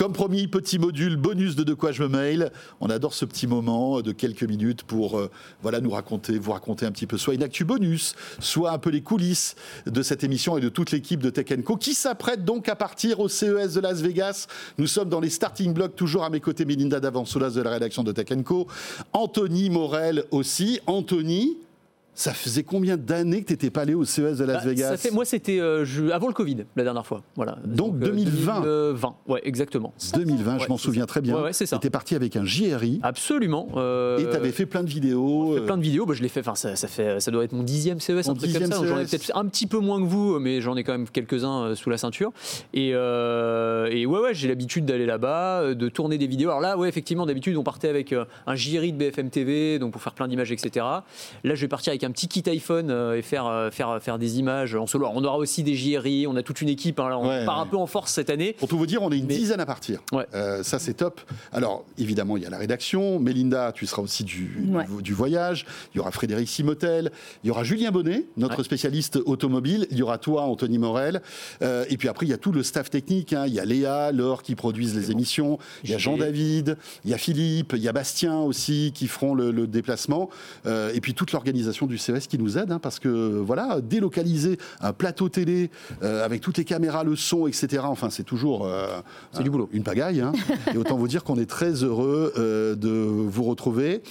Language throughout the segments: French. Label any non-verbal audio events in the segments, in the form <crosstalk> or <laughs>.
Comme promis, petit module bonus de De quoi je me mail. On adore ce petit moment de quelques minutes pour euh, voilà, nous raconter, vous raconter un petit peu soit une actu bonus, soit un peu les coulisses de cette émission et de toute l'équipe de Tech Co qui s'apprête donc à partir au CES de Las Vegas. Nous sommes dans les starting blocks, toujours à mes côtés, Melinda Davansolas de la rédaction de Tech Co, Anthony Morel aussi. Anthony, ça faisait combien d'années que tu n'étais pas allé au CES de Las Bah, Vegas ça fait, Moi, c'était euh, avant le Covid, la dernière fois. Voilà. Donc, 2020. 2020, ouais, exactement. 2020, je Ouais, m'en souviens ça. très bien. Ouais, ouais, c'est ça. Tu étais parti avec un JRI Absolument. euh, et tu avais fait plein de vidéos. fait plein de vidéos, bah, je l'ai fait, enfin ça, ça fait, ça doit être mon dixième CES, Mon un truc comme ça. J'en ai CES. peut-être un petit peu moins que vous, mais j'en ai quand même quelques-uns euh, sous la ceinture. Et, euh, et ouais, ouais, j'ai l'habitude d'aller là-bas, euh, de tourner des vidéos. Alors là, ouais, effectivement, d'habitude, on partait avec euh, un JRI de BFM TV, donc pour faire plein d'images, etc. Là, je vais partir avec un petit kit iPhone euh, et faire, euh, faire, faire des images en solo. Alors, on aura aussi des JRI, on a toute une équipe. hein, là, on Ouais, part ouais. un peu en force cette année. Pour tout vous dire, on est une Mais- dizaine à partir. Ouais. Euh, ça, c'est top. Alors, évidemment, il y a la rédaction. Mélinda, tu seras aussi du, Ouais. du, du voyage. Il y aura Frédéric Simotel. Il y aura Julien Bonnet, notre Ouais. spécialiste automobile. Il y aura toi, Anthony Morel. Euh, et puis après, il y a tout le staff technique. hein. Il y a Léa, Laure qui produisent les émissions. Il y a. Jean-David. Il y a Philippe. Il y a Bastien aussi qui feront le, le déplacement. Euh, et puis toute l'organisation du CES qui nous aide. hein, parce que, voilà, délocaliser un plateau télé euh, avec toutes les caméras, le son, etc. Enfin, c'est toujours. euh, C'est du boulot. une pagaille. hein. <laughs> Et autant vous dire qu'on est très heureux euh, de vous retrouver.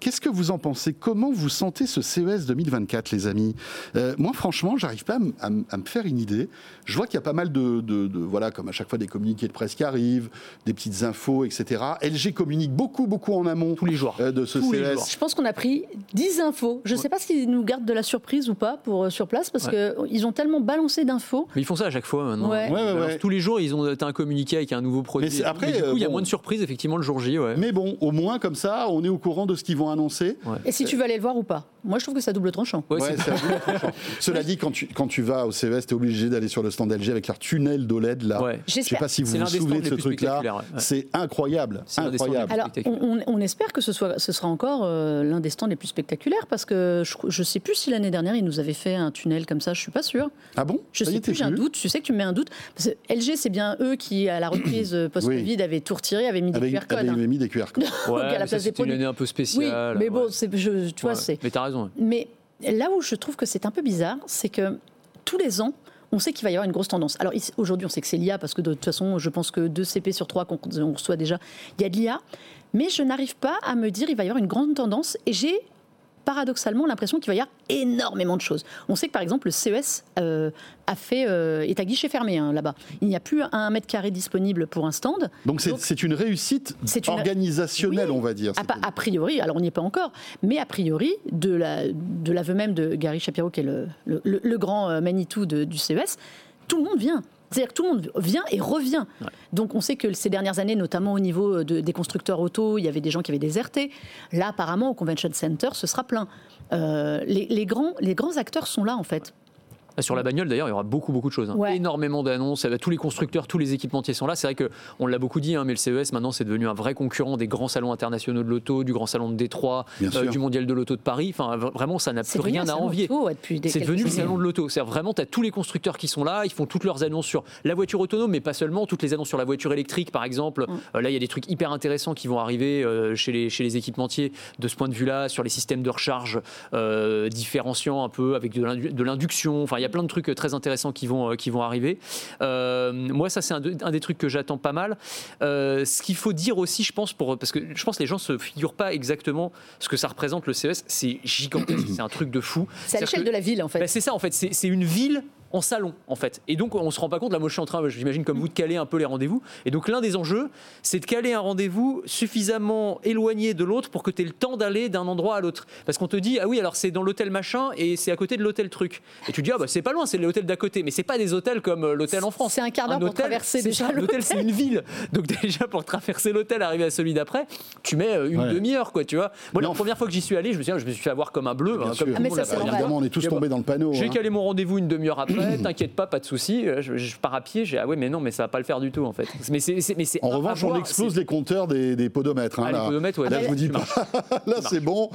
Qu'est-ce que vous en pensez? Comment vous sentez ce CES 2024, les amis? Euh, Moi, franchement, j'arrive pas à, me faire une idée. Je vois qu'il y a pas mal de, de- de- voilà, comme à chaque fois, des communiqués de presse qui arrivent, des petites infos, etc. LG communique beaucoup, beaucoup en amont Tous les jours. euh, de ce Tous les CES. jours. Je pense qu'on a pris 10 infos. Je ne sais pas s'ils nous gardent de la surprise ou pas pour euh, sur place parce qu'ils ont tellement balancé d'infos. Mais ils font ça à chaque fois maintenant. Ouais. Ouais, ouais, Alors, ouais. Tous les jours, ils ont un communiqué avec un nouveau produit. Mais après, du coup, euh, il y a bon. moins de surprises effectivement le jour J. Ouais. Mais bon, au moins comme ça, on est au courant de ce qu'ils vont annoncer. Et si tu veux aller le voir ou pas Moi, je trouve que ça double tranchant. Ouais, Ouais, c'est- c'est à double <laughs> tranchant. Cela dit, quand tu, quand tu vas au CES, tu es obligé d'aller sur le stand LG avec leur tunnel d'OLED là. Ouais. Je sais J'espère. pas si vous vous souvenez de ce truc-là. C'est incroyable. Incroyable. Alors, on, on espère que ce, soit, ce sera encore euh, l'un des stands les plus spectaculaires parce que je ne sais plus si l'année dernière, ils nous avaient fait un tunnel comme ça, je suis pas sûre. Ah bon? Je Ça sais plus, j'ai un doute. Je sais que tu me mets un doute. Parce que LG, c'est bien eux qui, à la reprise euh, post-Covid, avaient tout retiré, avaient mis des QR codes. avec hein. mis des QR codes. <laughs> À la place des c'était une produits. année un peu Oui, spéciale. mais bon, tu vois, c'est. Mais t'as raison. Mais là où je trouve que c'est un peu bizarre, c'est que tous les ans, on sait qu'il va y avoir une grosse tendance. Alors aujourd'hui, on sait que c'est l'IA, parce que de toute façon, je pense que 2 CP sur 3 qu'on on reçoit déjà, il y a de l'IA. Mais je n'arrive pas à me dire il va y avoir une grande tendance. Et j'ai paradoxalement l'impression qu'il va y avoir énormément de choses. On sait que par exemple le CES euh, a fait, euh, est à guichet fermé hein, là-bas. Il n'y a plus un mètre carré disponible pour un stand. Donc c'est une réussite une- organisationnelle, Oui. on va dire. A, a priori, alors on n'y est pas encore, mais a priori, de la- de l'aveu même de Gary Shapiro, qui est le, le- grand euh, Manitou de- du CES, tout le monde vient. C'est-à-dire que tout le monde vient et revient. Donc on sait que ces dernières années, notamment au niveau de- des constructeurs auto, il y avait des gens qui avaient déserté. Là, apparemment, au Convention Center, ce sera plein. Euh, les, les grands, les grands acteurs sont là, en fait. Ah, Sur la bagnole, d'ailleurs, il y aura beaucoup, beaucoup de choses. hein. Ouais. Énormément d'annonces. Eh ben, Tous les constructeurs, tous les équipementiers sont là. C'est vrai qu'on l'a beaucoup dit, hein, mais le CES, maintenant, c'est devenu un vrai concurrent des grands salons internationaux de l'auto, du grand salon de Détroit, sûr. du mondial de l'auto de Paris. Enfin, vraiment, ça n'a plus rien à salon envier. ouais, C'est devenu le salon de l'auto. C'est vraiment, tu as tous les constructeurs qui sont là, ils font toutes leurs annonces sur la voiture autonome, mais pas seulement, toutes les annonces sur la voiture électrique, par exemple. Mm. Euh, là, il y a des trucs hyper intéressants qui vont arriver euh, chez, les, chez les équipementiers de ce point de vue-là, sur les systèmes de recharge euh, différenciants un peu, avec de l'induction. Enfin, il y a plein de trucs euh, très intéressants qui vont, euh, qui vont arriver. Euh, moi, ça, c'est un, de- un des trucs que j'attends pas mal. Ce qu'il faut dire aussi, je pense, pour, parce que je pense que les gens se figurent pas exactement ce que ça représente le CES. C'est gigantesque, <clears throat> c'est un truc de fou. C'est à l'échelle de la ville, en fait. bah, c'est ça en fait, c'est une ville en salon en fait. Et donc on se rend pas compte, là moi je suis en train, j'imagine comme vous, de caler un peu les rendez-vous. Et donc l'un des enjeux, c'est de caler un rendez-vous suffisamment éloigné de l'autre pour que tu aies le temps d'aller d'un endroit à l'autre. Parce qu'on te dit, ah oui alors c'est dans l'hôtel machin et c'est à côté de l'hôtel truc. Et tu dis, ah bah c'est pas loin, c'est l'hôtel d'à côté. Mais c'est pas des hôtels comme euh, l'hôtel en France. C'est un quart d'heure pour hôtel, traverser c'est déjà L'hôtel l'hôtel. c'est une ville. Donc déjà pour traverser l'hôtel, arriver à celui d'après, tu mets euh, une Ouais. demi-heure quoi, tu vois. Moi la première fois que j'y suis allé, je me suis, je me suis fait avoir comme un bleu. Bien hein, sûr. comme tout Ah, mais ça. Évidemment, on est tous tombés dans le panneau. J'ai hein. calé mon rendez-vous une demi-heure après. Ouais, t'inquiète pas, pas de souci. Je, je pars à pied. J'ai ah ouais, mais non, mais ça va pas le faire du tout en fait. <laughs> Mais c'est, c'est- mais c'est En à revanche, on voir, explose c'est- les compteurs des, des podomètres. hein, Ah, les là. podomètres, ouais, Là, là, je vous dis pas. <laughs> là, c'est bon.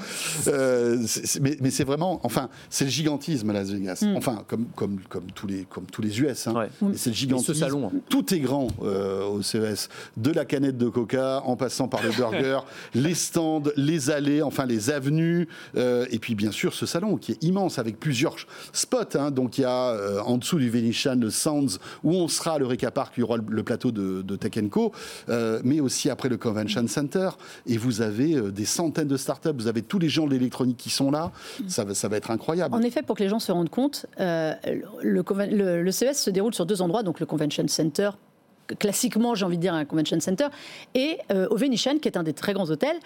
Euh, c'est- c'est- mais mais c'est vraiment, enfin, c'est le gigantisme Las Vegas. Enfin, comme, comme, comme, tous les, comme tous les US. hein. Ouais. C'est le gigantisme. ce salon, hein. Tout est grand euh, au CES. De la canette de coca, en passant par le <laughs> burger, les stands, les allées, enfin les avenues. euh, et puis, bien sûr, ce salon qui est immense avec plusieurs spots. hein. Donc, il y a euh, en dessous du Venetian le Sounds où on sera à l'Eureka Park, il y aura le, plateau de, de Tech Co. euh, mais aussi après le Convention Center. Et vous avez euh, des centaines de startups. Vous avez tous les gens de l'électronique qui sont là. Ça, ça va être incroyable. En effet, pour que les gens se rendent compte, le, CES se déroule sur deux endroits, donc le Convention Center, classiquement, j'ai envie de dire un Convention Center, et au Venetian, qui est un des très grands hôtels.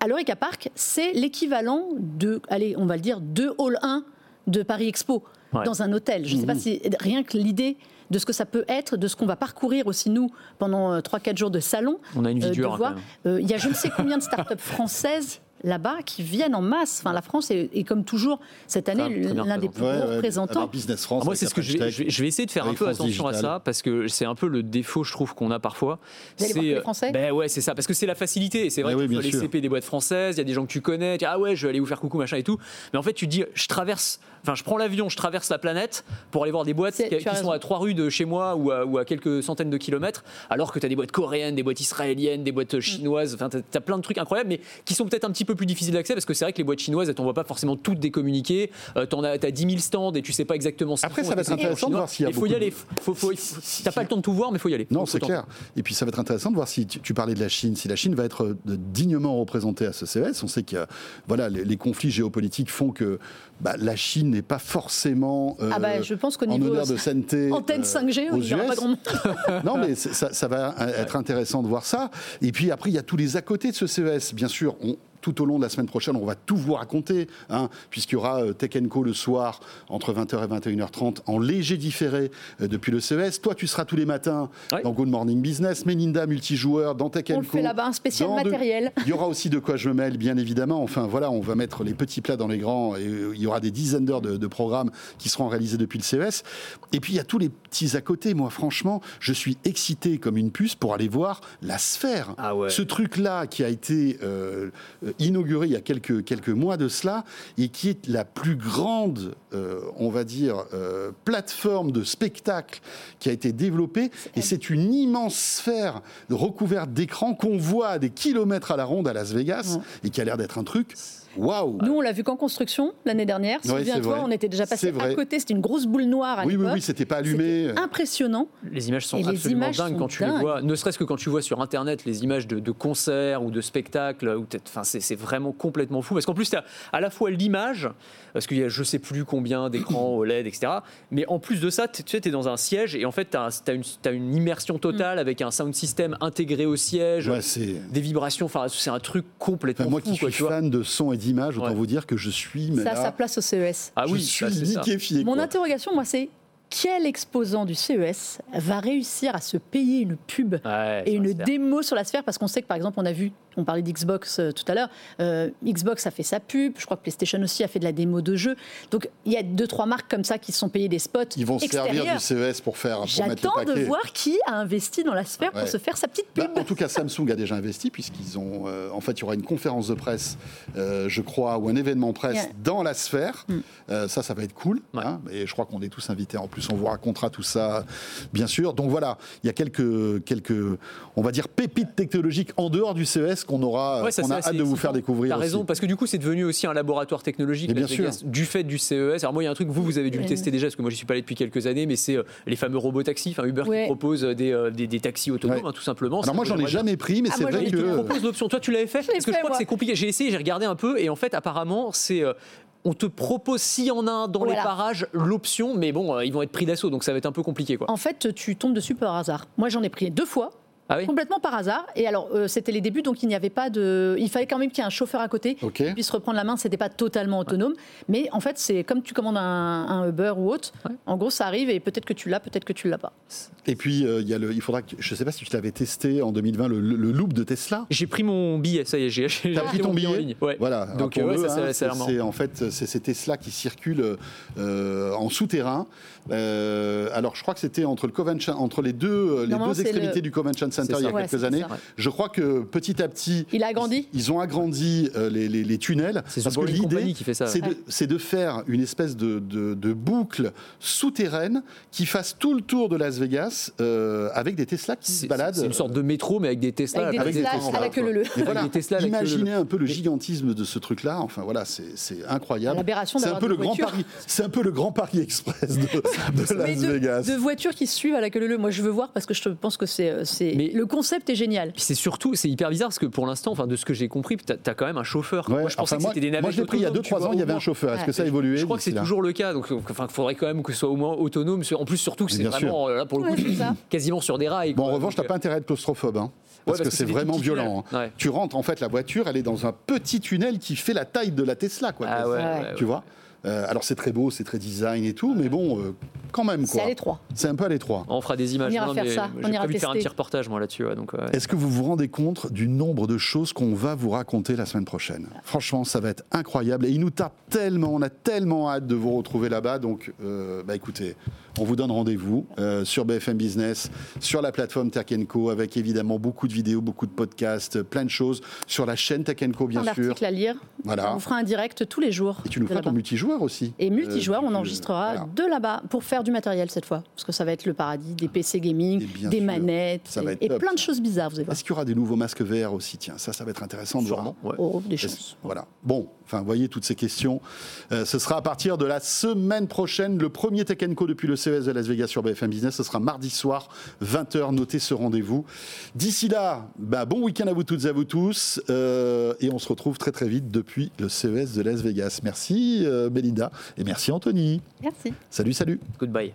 À l'Eureka Park, c'est l'équivalent de, allez, on va le dire, deux Hall 1 de Paris Expo, Ouais. dans un hôtel. Je ne sais pas si rien que l'idée de ce que ça peut être, de ce qu'on va parcourir aussi nous pendant 3-4 jours de salon. On a une vie euh, de dure, hein, Euh, Il y a je ne sais combien de startups françaises là-bas qui viennent en masse. Enfin, la France est, est comme toujours cette année l'un des plus Ouais, gros ouais, représentants. avec Business France. Ah, moi, c'est ce que je vais, French je vais- essayer de faire un peu France attention à ça parce que c'est un peu le défaut, je trouve, qu'on a parfois. Que les C'est Français? Ben ouais, c'est ça, parce que c'est la facilité. C'est vrai Ah oui, que tu sûr. CP des boîtes françaises, il y a des gens que tu connais, tu dis, ah ouais, je vais aller vous faire coucou, machin et tout. Mais en fait, tu te dis, je traverse, enfin, je prends l'avion, je traverse la planète pour aller voir des boîtes qui, tu sont à trois rues de chez moi ou à, ou à quelques centaines de kilomètres, alors que tu as des boîtes coréennes, des boîtes israéliennes, des boîtes chinoises, enfin, tu as, plein de trucs incroyables, mais qui sont peut-être un petit peu plus difficiles d'accès parce que c'est vrai que les boîtes chinoises, elles t'envoient pas forcément toutes des communiqués. Euh, t'en as, t'as 10 000 stands et tu sais pas exactement ce Après, ça va être intéressant de voir s'il y a Il faut y aller. Faut, faut, si- t'as pas le temps de tout voir, mais faut y aller. Non, Faut- c'est faut clair. Et puis ça va être intéressant de voir si tu, tu parlais de la Chine, si la Chine va être euh, dignement représentée à ce CES. On sait que voilà, les, les conflits géopolitiques font que bah, la Chine n'est pas forcément euh, Ah bah, je pense qu'au en niveau honneur de <laughs> sainteté. antenne euh, 5G, aux il n'y aura pas US. grand monde. <laughs> non, mais ça, ça va être intéressant de voir ça. Et puis après, il y a tous les à côté de ce CES. Bien sûr, on- tout au long de la semaine prochaine, on va tout vous raconter, hein, puisqu'il y aura euh, Tech Co le soir entre 20h et 21h30 en léger différé euh, depuis le CES. Toi, tu seras tous les matins Ouais. dans Good Morning Business, Melinda multijoueur dans Tech On le Co. fait là-bas, un spécial de- matériel. Il y aura aussi de quoi je me mêle, bien évidemment. Enfin, voilà, on va mettre les petits plats dans les grands. Et euh, il y aura des dizaines d'heures de, de programmes qui seront réalisés depuis le CES. Et puis, il y a tous les petits à côté. Moi, franchement, je suis excité comme une puce pour aller voir la sphère. Ah ouais. Ce truc-là qui a été euh, euh, inauguré il y a quelques, quelques mois de cela et qui est la plus grande, euh, on va dire, euh, plateforme de spectacle qui a été développée. Et c'est une immense sphère recouverte d'écrans qu'on voit à des kilomètres à la ronde à Las Vegas et qui a l'air d'être un truc. Waouh! Nous, on l'a vu qu'en construction l'année dernière. Ouais, Souviens-toi, on était déjà passé C'est vrai. à côté. C'était une grosse boule noire à Oui, oui, l'époque. oui, c'était pas allumé. Impressionnant. Les images sont Et absolument images dingues sont quand tu les vois, ne serait-ce que quand tu vois sur internet les images de, de concerts ou de spectacles, ou peut-être- enfin, c'est vraiment complètement fou. Parce qu'en plus, tu as à la fois l'image, parce qu'il y a je sais plus combien d'écrans <coughs> OLED, etc. Mais en plus de ça, tu sais, tu es dans un siège et en fait, tu as, une t'as une immersion totale avec un sound system intégré au siège, Ouais, des vibrations, enfin, c'est un truc complètement Enfin, moi fou. qui quoi, suis tu vois. fan de son et d'image, autant Ouais. vous dire que je suis. mais Ça là, sa place au CES. Ah je oui, suis ça, c'est ça. liquéfié. Mon interrogation, moi, c'est quel exposant du CES va réussir à se payer une pub Ouais, et une démo sur la sphère? Parce qu'on sait que, par exemple, on a vu, on parlait d'Xbox euh, tout à l'heure, euh, Xbox a fait sa pub, je crois que PlayStation aussi a fait de la démo de jeu. Donc, il y a deux, trois marques comme ça qui se sont payées des spots Ils vont se servir extérieurs. du CES pour faire. Pour le J'attends de voir qui a investi dans la sphère Ouais. pour se faire sa petite pub. Bah, en tout cas, Samsung a déjà investi puisqu'ils ont. euh, en fait, il y aura une conférence de presse, euh, je crois, ou un événement presse Yeah. dans la sphère. Mm. Euh, ça, ça va être cool. Ouais. hein, et je crois qu'on est tous invités. En plus, on vous racontera tout ça, bien sûr. Donc voilà, il y a quelques, quelques, on va dire, pépites technologiques en dehors du CES qu'on aura, Ouais, ça, c'est a hâte de vous faire découvrir. T'as raison, parce que du coup, c'est devenu aussi un laboratoire technologique bien Vegas, sûr. du fait du CES. Alors moi, il y a un truc, vous, vous avez dû le Ouais. tester déjà, parce que moi, je suis pas allé depuis quelques années, mais c'est euh, les fameux robots taxis, enfin Uber Ouais. qui propose euh, des, euh, des, des taxis autonomes, Ouais. hein, tout simplement. Alors moi, j'en ai jamais pris, mais Ah, c'est vrai que. proposent l'option. Toi, tu l'avais fait? Parce que je crois que c'est compliqué. J'ai essayé, j'ai regardé un peu, et en fait, apparemment, c'est. euh, on te propose, s'il y en a un dans les parages, l'option, mais bon, euh, ils vont être pris d'assaut, donc ça va être un peu compliqué, quoi. En fait, tu tombes dessus par hasard. Moi, j'en ai pris deux fois. Ah oui Complètement par hasard. Et alors, euh, c'était les débuts, donc il n'y avait pas de. Il fallait quand même qu'il y ait un chauffeur à côté qui puisse reprendre la main. C'était pas totalement autonome. Mais en fait, c'est comme tu commandes un, un Uber ou autre. Ouais. En gros, ça arrive et peut-être que tu l'as, peut-être que tu l'as pas. Et puis, euh, il y a le, il faudra que, je sais pas si tu l'avais testé en 2020, le, le- le loop de Tesla. J'ai pris mon billet, ça y est, j'ai T'as pris ton billet en billet ligne. Ouais. Voilà. Donc, rappelons-le, euh, ouais, ça- hein, ça c'est- en fait c'est ces Tesla qui circulent euh, en souterrain. Euh, alors, je crois que c'était entre le entre les deux, les deux extrémités le- du Convention Center Il y a. Ouais, quelques années. ça. Je crois que petit à petit, Il a agrandi ils ont agrandi euh, les, les- les tunnels. C'est l'idée, qui fait ça. c'est de, faire une espèce de, de- de boucle souterraine qui fasse tout le tour de Las Vegas euh, avec des Tesla qui se baladent. c'est une sorte de métro, mais avec des Tesla. avec des avec des Tesla Tesla, à la queue leu Et voilà, imaginez un peu le gigantisme de ce truc-là. Enfin voilà, c'est incroyable. L'aberration C'est un peu le grand. Paris. C'est un peu le grand Paris Express de, <laughs> de Mais Las de, Vegas. de voitures qui se suivent à la queue leu Moi, je veux voir parce que je pense que c'est. Le concept est génial. C'est surtout, c'est hyper bizarre parce que pour l'instant, enfin de ce que j'ai compris, t'as as quand même un chauffeur. Ouais, moi, je pensais enfin, que c'était des navettes. moi, je l'ai pris il y a autonomes, tu 2-3 vois, ans, il y avait un chauffeur. Est-ce Ouais. que ça a évolué Je crois que c'est toujours le cas, donc enfin, il faudrait quand même que ce soit au moins autonome. En plus, surtout que c'est vraiment euh, là pour le coup Ouais, quasiment sur des rails. Bon, en revanche, t'as pas intérêt à être claustrophobe. hein, parce, parce que, que c'est vraiment violent. hein. Ouais. Tu rentres, en fait, la voiture, elle est dans un petit tunnel qui fait la taille de la Tesla. Quoi, Ah ouais, Ouais. ouais, ouais. Tu vois Euh, Alors, c'est très beau, c'est très design et tout, mais bon, euh, quand même. C'est quoi. à l'étroit. C'est un peu à l'étroit. On fera des images. On ira non, faire ça, on J'ai ira prévu de faire un petit reportage moi là-dessus. ouais, donc, ouais. Est-ce que vous vous rendez compte du nombre de choses qu'on va vous raconter la semaine prochaine? Franchement, ça va être incroyable et il nous tarde tellement, on a tellement hâte de vous retrouver là-bas. Donc, euh, bah écoutez, on vous donne rendez-vous euh, sur BFM Business, sur la plateforme Tech Co, avec évidemment beaucoup de vidéos, beaucoup de podcasts, plein de choses sur la chaîne Tech Co, bien sûr. d'articles à lire. Voilà. On vous fera un direct tous les jours. Et tu nous feras ton multijoueur aussi. Et multijoueur, Euh, on enregistrera voilà. de là-bas pour faire du matériel cette fois. Parce que ça va être le paradis des PC gaming, des sûr, manettes ça va et, être et top, plein de ça. choses bizarres, vous allez voir. Est-ce qu'il y aura des nouveaux masques VR aussi? Tiens, ça, ça va être intéressant de voir. Ouais. Oh, des choses. Voilà. Bon, enfin, vous voyez toutes ces questions. Euh, ce sera à partir de la semaine prochaine, le premier Tech Co depuis le CES de Las Vegas sur BFM Business. Ce sera mardi soir, 20h. Notez ce rendez-vous. D'ici là, bah, bon week-end à vous toutes et à vous tous. euh, et on se retrouve très très vite depuis le CES de Las Vegas. Merci euh, Belinda et merci Anthony. Merci. Salut, salut. Goodbye.